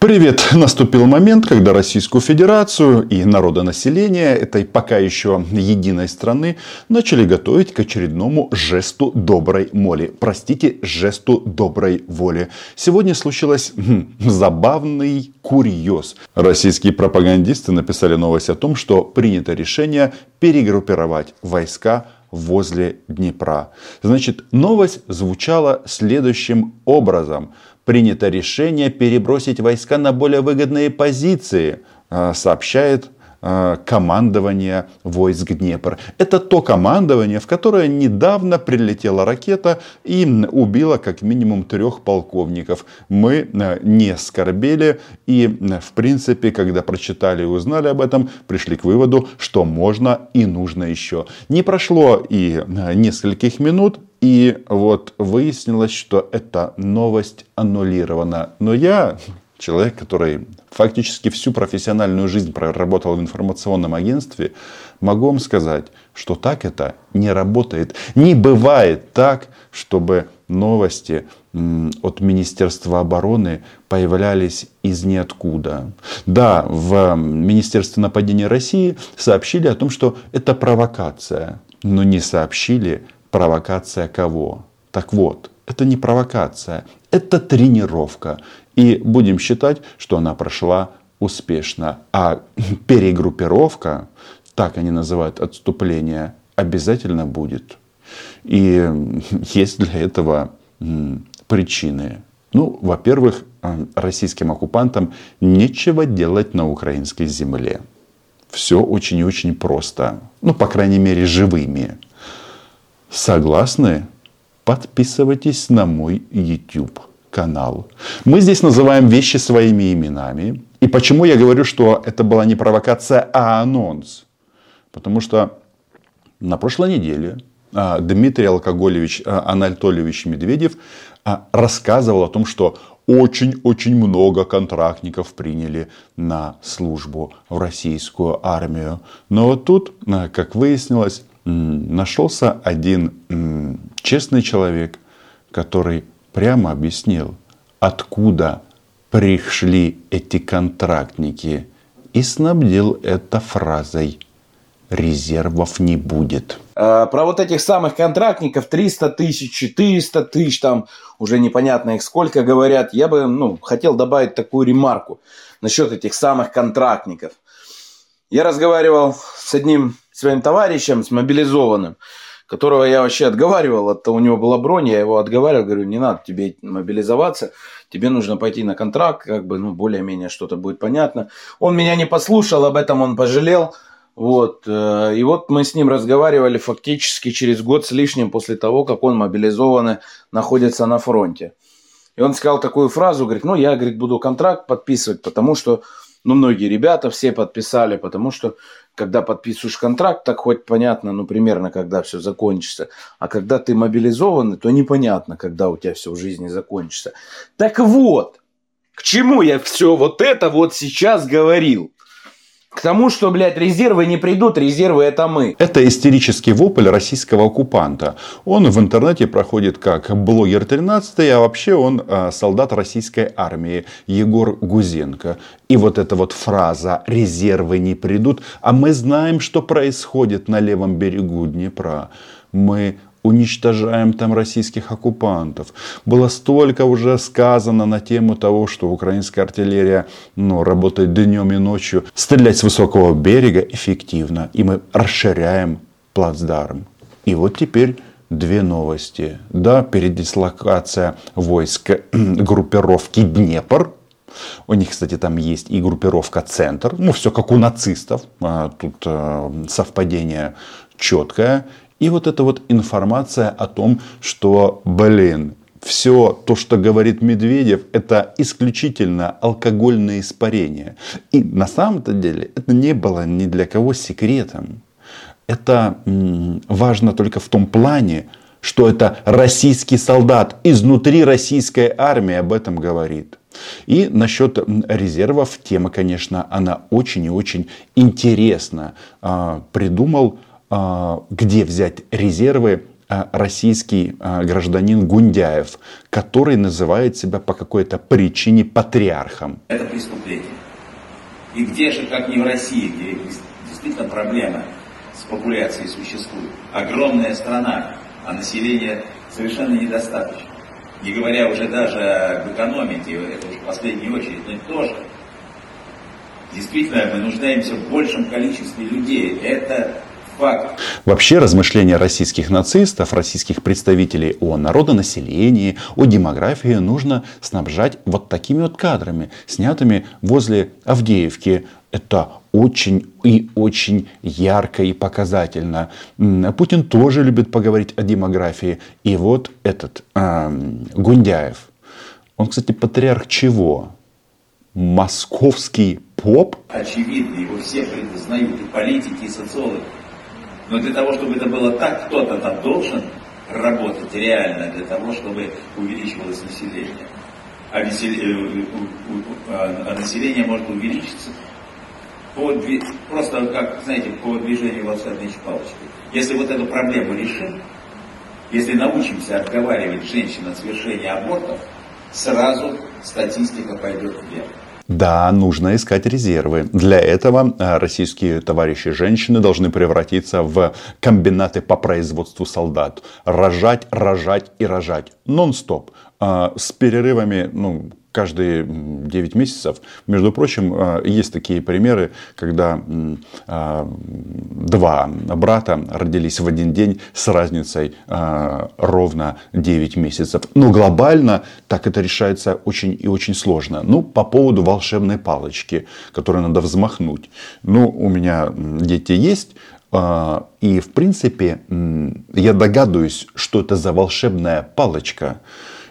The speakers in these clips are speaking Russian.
Привет! Наступил момент, когда Российскую Федерацию и народонаселение этой пока еще единой страны начали готовить к очередному жесту доброй моли. Простите, жесту доброй воли. Сегодня случилось хм, забавный курьез. Российские пропагандисты написали новость о том, что принято решение перегруппировать войска возле Днепра. Значит, новость звучала следующим образом принято решение перебросить войска на более выгодные позиции, а, сообщает а, командование войск Днепр. Это то командование, в которое недавно прилетела ракета и убила как минимум трех полковников. Мы а, не скорбели и, в принципе, когда прочитали и узнали об этом, пришли к выводу, что можно и нужно еще. Не прошло и нескольких минут, и вот выяснилось, что эта новость аннулирована. Но я, человек, который фактически всю профессиональную жизнь проработал в информационном агентстве, могу вам сказать, что так это не работает. Не бывает так, чтобы новости от Министерства обороны появлялись из ниоткуда. Да, в Министерстве нападения России сообщили о том, что это провокация, но не сообщили, Провокация кого? Так вот, это не провокация, это тренировка. И будем считать, что она прошла успешно. А перегруппировка, так они называют отступление, обязательно будет. И есть для этого причины. Ну, во-первых, э, российским оккупантам нечего делать на украинской земле. Все очень и очень просто. Ну, по крайней мере, живыми. Согласны? Подписывайтесь на мой YouTube канал. Мы здесь называем вещи своими именами. И почему я говорю, что это была не провокация, а анонс? Потому что на прошлой неделе а, Дмитрий Алкоголевич а, Анатольевич Медведев а, рассказывал о том, что очень-очень много контрактников приняли на службу в российскую армию. Но вот тут, как выяснилось, нашелся один честный человек, который прямо объяснил, откуда пришли эти контрактники и снабдил это фразой резервов не будет. А, про вот этих самых контрактников 300 тысяч, 400 тысяч, там уже непонятно их сколько говорят. Я бы ну, хотел добавить такую ремарку насчет этих самых контрактников. Я разговаривал с одним своим товарищем, с мобилизованным, которого я вообще отговаривал, от у него была бронь, я его отговаривал, говорю, не надо тебе мобилизоваться, тебе нужно пойти на контракт, как бы, ну, более-менее что-то будет понятно. Он меня не послушал, об этом он пожалел, вот, э, и вот мы с ним разговаривали фактически через год с лишним после того, как он мобилизованный находится на фронте. И он сказал такую фразу, говорит, ну, я, говорит, буду контракт подписывать, потому что ну, многие ребята все подписали, потому что когда подписываешь контракт, так хоть понятно, ну, примерно, когда все закончится. А когда ты мобилизованный, то непонятно, когда у тебя все в жизни закончится. Так вот, к чему я все вот это вот сейчас говорил? К тому, что, блядь, резервы не придут, резервы это мы. Это истерический вопль российского оккупанта. Он в интернете проходит как блогер 13, а вообще он э, солдат российской армии Егор Гузенко. И вот эта вот фраза «резервы не придут», а мы знаем, что происходит на левом берегу Днепра. Мы уничтожаем там российских оккупантов. Было столько уже сказано на тему того, что украинская артиллерия ну, работает днем и ночью. Стрелять с высокого берега эффективно. И мы расширяем плацдарм. И вот теперь две новости. Да, передислокация войск группировки Днепр. У них, кстати, там есть и группировка Центр. Ну, все как у нацистов. А, тут э, совпадение четкое. И вот эта вот информация о том, что, блин, все то, что говорит Медведев, это исключительно алкогольное испарение. И на самом-то деле это не было ни для кого секретом. Это важно только в том плане, что это российский солдат изнутри российской армии об этом говорит. И насчет резервов тема, конечно, она очень и очень интересна. Придумал где взять резервы российский гражданин Гундяев, который называет себя по какой-то причине патриархом. Это преступление. И где же, как не в России, где действительно проблема с популяцией существует. Огромная страна, а населения совершенно недостаточно. Не говоря уже даже об экономике, это уже в последнюю очередь, но тоже. Действительно, мы нуждаемся в большем количестве людей. Это факт. Вообще размышления российских нацистов, российских представителей о народонаселении, о демографии нужно снабжать вот такими вот кадрами, снятыми возле Авдеевки. Это очень и очень ярко и показательно. Путин тоже любит поговорить о демографии. И вот этот э, Гундяев, он, кстати, патриарх чего? Московский поп? Очевидно, его все признают, и политики, и социологи. Но для того, чтобы это было так, кто-то там должен работать реально для того, чтобы увеличивалось население. А, э, а население может увеличиться по, просто как, знаете, по движению волшебной палочки. Если вот эту проблему решим, если научимся отговаривать женщин от совершения абортов, сразу статистика пойдет вверх. Да, нужно искать резервы. Для этого э, российские товарищи женщины должны превратиться в комбинаты по производству солдат. Рожать, рожать и рожать. Нон-стоп. Э, с перерывами, ну, каждые 9 месяцев. Между прочим, э, есть такие примеры, когда э, два брата родились в один день с разницей э, ровно 9 месяцев. Но глобально так это решается очень и очень сложно. Ну, по поводу волшебной палочки, которую надо взмахнуть. Ну, у меня дети есть, и, в принципе, я догадываюсь, что это за волшебная палочка.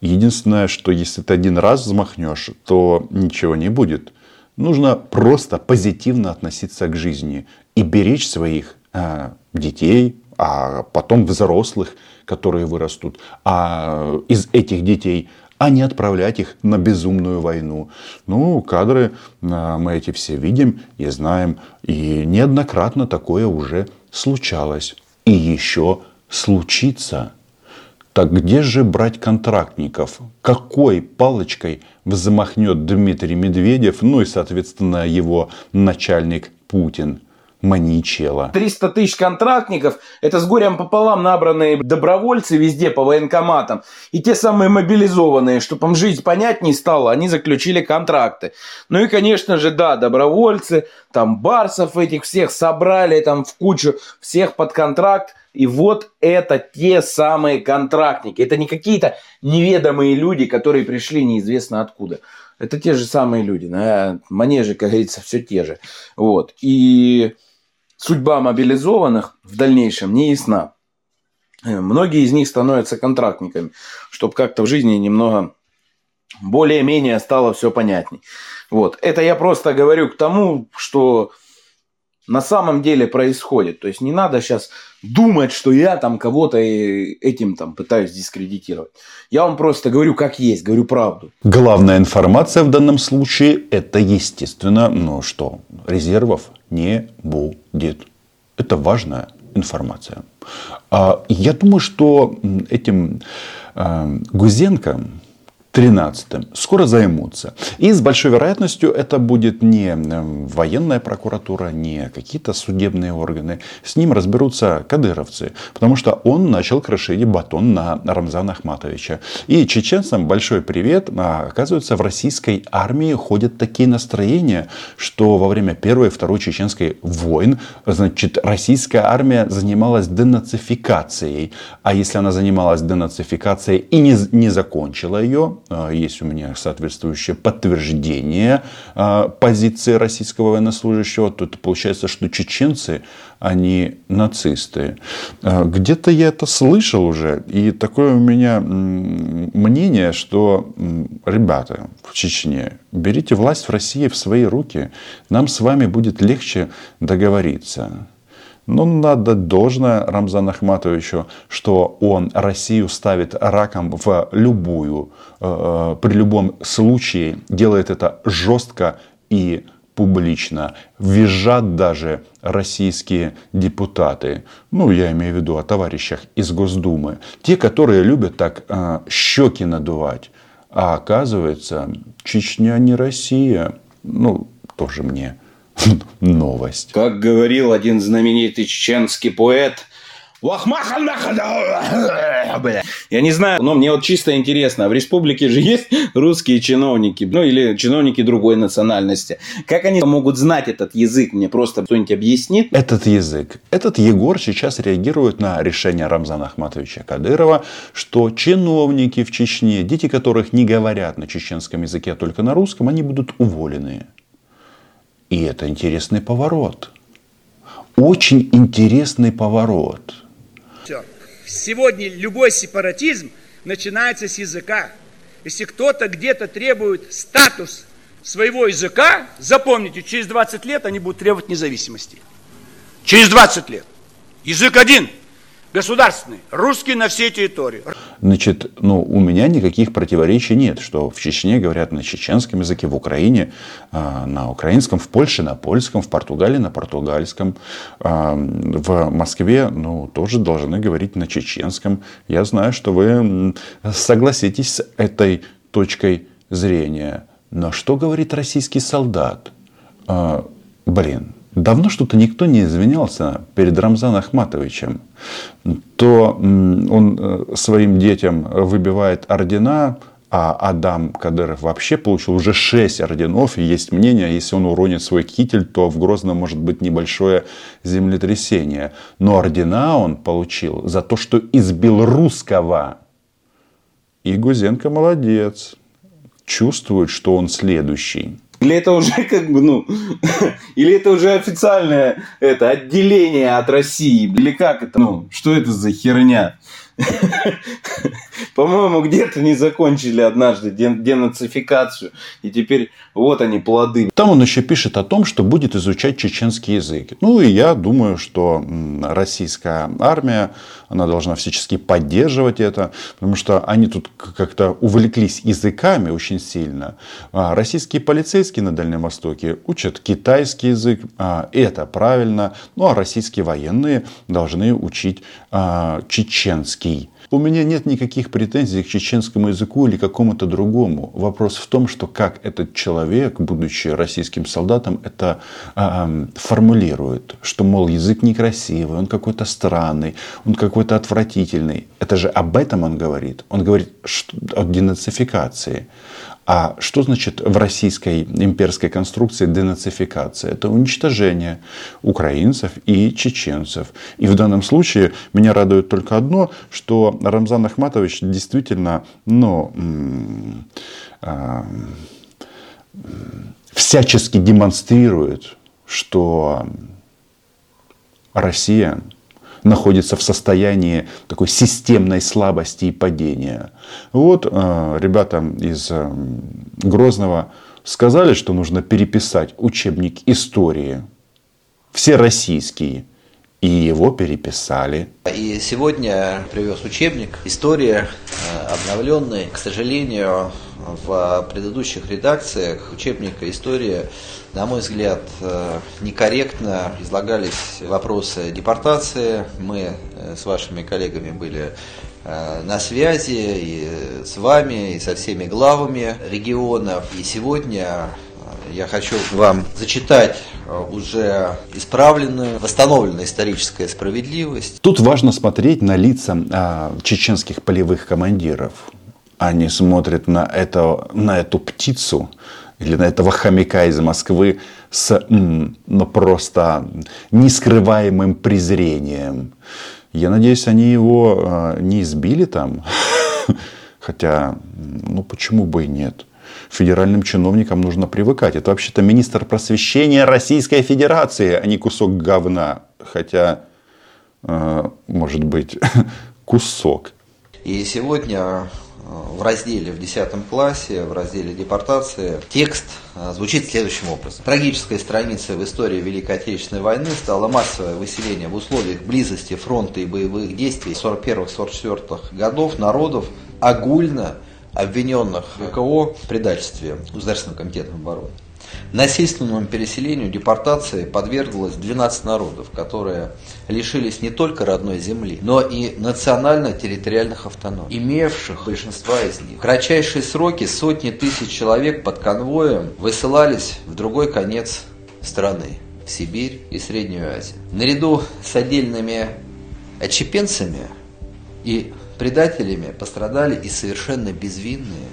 Единственное, что если ты один раз взмахнешь, то ничего не будет. Нужно просто позитивно относиться к жизни и беречь своих э, детей, а потом взрослых, которые вырастут. А из этих детей а не отправлять их на безумную войну. Ну, кадры э, мы эти все видим и знаем. И неоднократно такое уже случалось. И еще случится. Так где же брать контрактников? Какой палочкой взмахнет Дмитрий Медведев, ну и, соответственно, его начальник Путин? Маничела. 300 тысяч контрактников – это с горем пополам набранные добровольцы везде по военкоматам. И те самые мобилизованные, чтобы им жизнь понятнее стало, они заключили контракты. Ну и, конечно же, да, добровольцы, там барсов этих всех собрали там в кучу, всех под контракт. И вот это те самые контрактники. Это не какие-то неведомые люди, которые пришли неизвестно откуда. Это те же самые люди. На манеже, как говорится, все те же. Вот. И судьба мобилизованных в дальнейшем не ясна. Многие из них становятся контрактниками, чтобы как-то в жизни немного более-менее стало все понятней. Вот. Это я просто говорю к тому, что на самом деле происходит. То есть не надо сейчас думать, что я там кого-то этим там пытаюсь дискредитировать. Я вам просто говорю как есть, говорю правду. Главная информация в данном случае это естественно, ну что, резервов не будет. Это важная информация. А, я думаю, что этим э, Гузенко 13 скоро займутся. И с большой вероятностью это будет не военная прокуратура, не какие-то судебные органы. С ним разберутся кадыровцы. Потому что он начал крошить батон на Рамзана Ахматовича. И чеченцам большой привет. А, оказывается, в российской армии ходят такие настроения, что во время первой и второй чеченской войн, значит, российская армия занималась денацификацией. А если она занималась денацификацией и не, не закончила ее, есть у меня соответствующее подтверждение а, позиции российского военнослужащего, то это получается, что чеченцы, они нацисты. А, где-то я это слышал уже, и такое у меня мнение, что, ребята в Чечне, берите власть в России в свои руки, нам с вами будет легче договориться. Но надо должное Рамзану Ахматовичу, что он Россию ставит раком в любую, э, при любом случае, делает это жестко и публично, визжат даже российские депутаты. Ну, я имею в виду о товарищах из Госдумы. Те, которые любят так э, щеки надувать. А оказывается, Чечня не Россия. Ну, тоже мне новость. Как говорил один знаменитый чеченский поэт, я не знаю, но мне вот чисто интересно, в республике же есть русские чиновники, ну или чиновники другой национальности. Как они могут знать этот язык? Мне просто кто-нибудь объяснит? Этот язык. Этот Егор сейчас реагирует на решение Рамзана Ахматовича Кадырова, что чиновники в Чечне, дети которых не говорят на чеченском языке, а только на русском, они будут уволены. И это интересный поворот. Очень интересный поворот. Сегодня любой сепаратизм начинается с языка. Если кто-то где-то требует статус своего языка, запомните, через 20 лет они будут требовать независимости. Через 20 лет. Язык один – государственный, русский на всей территории. Значит, ну, у меня никаких противоречий нет, что в Чечне говорят на чеченском языке, в Украине э, на украинском, в Польше на польском, в Португалии на португальском, э, в Москве, ну, тоже должны говорить на чеченском. Я знаю, что вы согласитесь с этой точкой зрения. Но что говорит российский солдат? Э, блин, давно что-то никто не извинялся перед Рамзаном Ахматовичем. То он э, своим детям выбивает ордена, а Адам Кадыров вообще получил уже шесть орденов. И есть мнение, если он уронит свой китель, то в Грозном может быть небольшое землетрясение. Но ордена он получил за то, что избил русского. И Гузенко молодец. Чувствует, что он следующий. Или это уже как бы, ну, или это уже официальное это отделение от России? Или как это? Ну, что это за херня? По-моему, где-то не закончили однажды денацификацию. И теперь вот они, плоды. Там он еще пишет о том, что будет изучать чеченский язык. Ну, и я думаю, что российская армия, она должна всячески поддерживать это, потому что они тут как-то увлеклись языками очень сильно. А российские полицейские на Дальнем Востоке учат китайский язык, а, это правильно. Ну, а российские военные должны учить а, чеченский. У меня нет никаких претензий к чеченскому языку или какому-то другому. Вопрос в том, что как этот человек, будучи российским солдатом, это э, формулирует, что, мол, язык некрасивый, он какой-то странный, он какой-то отвратительный. Это же об этом он говорит. Он говорит о денацификации. А что значит в российской имперской конструкции денацификация? Это уничтожение украинцев и чеченцев. И в данном случае меня радует только одно, что Рамзан Ахматович действительно ну, э, всячески демонстрирует, что Россия находится в состоянии такой системной слабости и падения. Вот э, ребята из э, Грозного сказали, что нужно переписать учебник истории. Все российские. И его переписали. И сегодня привез учебник «История», э, обновленный. К сожалению, в предыдущих редакциях учебника «История» на мой взгляд, э, некорректно излагались вопросы депортации. Мы э, с вашими коллегами были э, на связи и с вами, и со всеми главами регионов. И сегодня я хочу вам зачитать уже исправленную, восстановленную историческая справедливость. Тут важно смотреть на лица а, чеченских полевых командиров. Они смотрят на, это, на эту птицу, или на этого хомяка из Москвы с ну, просто нескрываемым презрением. Я надеюсь, они его э, не избили там. Хотя, ну почему бы и нет? Федеральным чиновникам нужно привыкать. Это вообще-то министр просвещения Российской Федерации, а не кусок говна. Хотя, э, может быть, кусок. И сегодня в разделе в 10 классе, в разделе депортации, текст а, звучит следующим образом. Трагической страницей в истории Великой Отечественной войны стало массовое выселение в условиях близости фронта и боевых действий 41-44 годов народов огульно обвиненных ВКО в предательстве Государственным комитетом обороны. Насильственному переселению, депортации подверглось 12 народов, которые лишились не только родной земли, но и национально-территориальных автономий, имевших большинства из них. В кратчайшие сроки сотни тысяч человек под конвоем высылались в другой конец страны, в Сибирь и Среднюю Азию. Наряду с отдельными отчепенцами и предателями пострадали и совершенно безвинные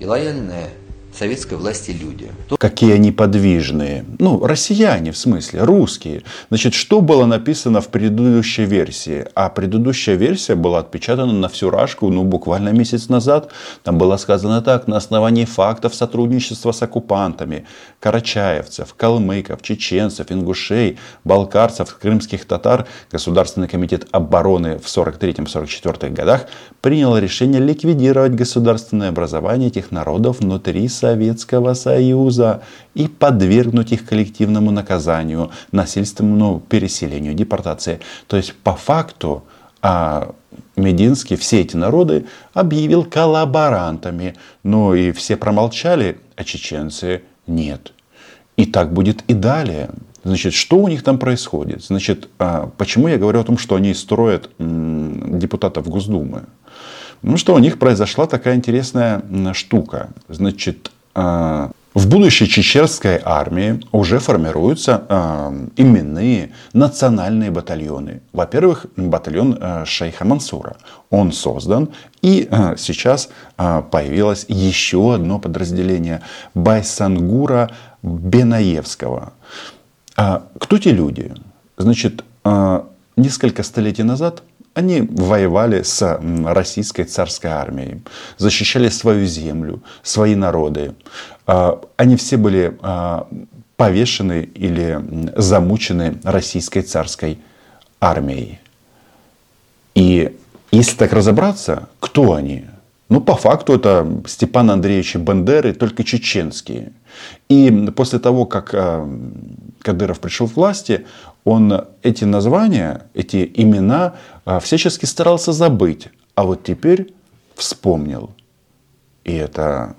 и лояльные советской власти люди. Какие они подвижные. Ну, россияне в смысле, русские. Значит, что было написано в предыдущей версии? А предыдущая версия была отпечатана на всю рашку, ну, буквально месяц назад. Там было сказано так, на основании фактов сотрудничества с оккупантами, карачаевцев, калмыков, чеченцев, ингушей, балкарцев, крымских татар, Государственный комитет обороны в 43-44 годах принял решение ликвидировать государственное образование этих народов внутри Советского Союза и подвергнуть их коллективному наказанию, насильственному переселению, депортации. То есть по факту а, Мединский все эти народы объявил коллаборантами. Но и все промолчали, а чеченцы нет. И так будет и далее. Значит, что у них там происходит? Значит, а, почему я говорю о том, что они строят депутатов Госдумы? Ну что у них произошла такая интересная штука. Значит, в будущей чечерской армии уже формируются э, именные национальные батальоны. Во-первых, батальон э, Шейха Мансура. Он создан. И э, сейчас э, появилось еще одно подразделение Байсангура Бенаевского. Э, кто те люди? Значит, э, несколько столетий назад они воевали с российской царской армией, защищали свою землю, свои народы. А, они все были а, повешены или замучены российской царской армией. И если так разобраться, кто они? Ну, по факту это Степан Андреевич Бандеры, только чеченские. И после того, как а, Кадыров пришел к власти, он эти названия, эти имена всячески старался забыть. А вот теперь вспомнил. И это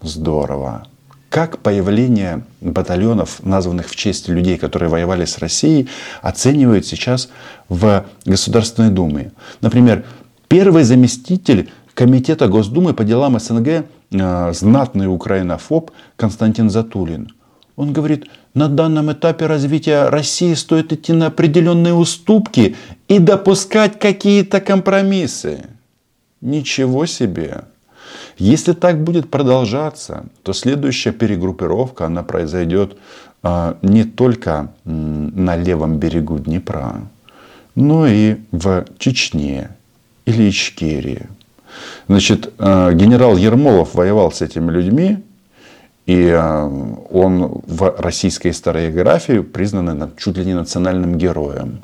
здорово. Как появление батальонов, названных в честь людей, которые воевали с Россией, оценивают сейчас в Государственной Думе. Например, первый заместитель Комитета Госдумы по делам СНГ, а, знатный украинофоб Константин Затулин – он говорит, на данном этапе развития России стоит идти на определенные уступки и допускать какие-то компромиссы. Ничего себе! Если так будет продолжаться, то следующая перегруппировка, она произойдет а, не только на левом берегу Днепра, но и в Чечне или Ичкерии. Значит, а, генерал Ермолов воевал с этими людьми, и э, он в российской историографии признан чуть ли не национальным героем.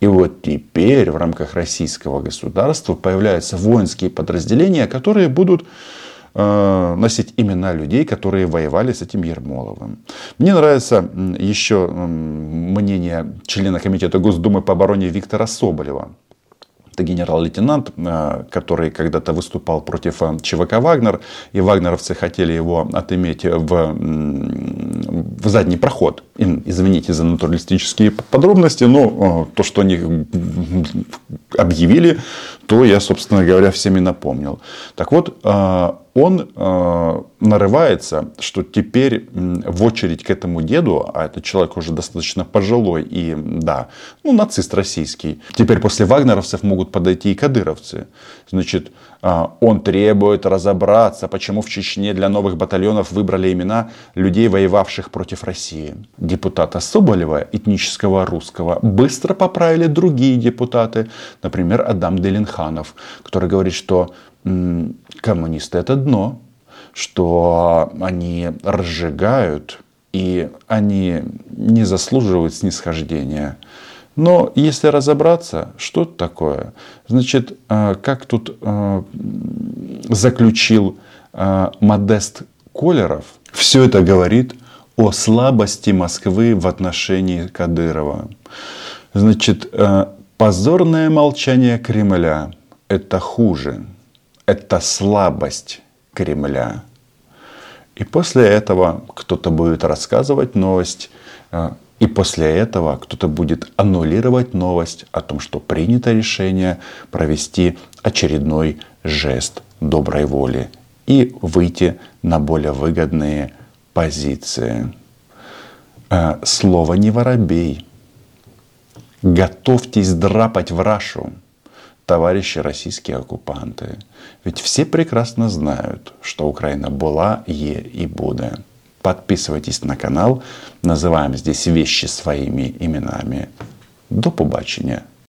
И вот теперь в рамках российского государства появляются воинские подразделения, которые будут э, носить имена людей, которые воевали с этим Ермоловым. Мне нравится еще мнение члена комитета Госдумы по обороне Виктора Соболева это генерал-лейтенант, э, который когда-то выступал против э, ЧВК «Вагнер», и вагнеровцы хотели его отыметь в, в задний проход. Извините за натуралистические подробности, но э, то, что они объявили, то я, собственно говоря, всеми напомнил. Так вот, он э, нарывается, что теперь в очередь к этому деду, а этот человек уже достаточно пожилой и, да, ну, нацист российский, теперь после вагнеровцев могут подойти и кадыровцы. Значит, э, он требует разобраться, почему в Чечне для новых батальонов выбрали имена людей, воевавших против России. Депутата Соболева, этнического русского, быстро поправили другие депутаты, например, Адам Делинханов, который говорит, что коммунисты это дно, что они разжигают и они не заслуживают снисхождения. Но если разобраться, что это такое? Значит, э, как тут э, заключил э, Модест Колеров, все это говорит о слабости Москвы в отношении Кадырова. Значит, позорное молчание Кремля – это хуже – это слабость Кремля. И после этого кто-то будет рассказывать новость, и после этого кто-то будет аннулировать новость о том, что принято решение провести очередной жест доброй воли и выйти на более выгодные позиции. Э, слово не воробей. Готовьтесь драпать в Рашу, товарищи российские оккупанты. Ведь все прекрасно знают, что Украина была, е и будет. Подписывайтесь на канал. Называем здесь вещи своими именами. До побачення.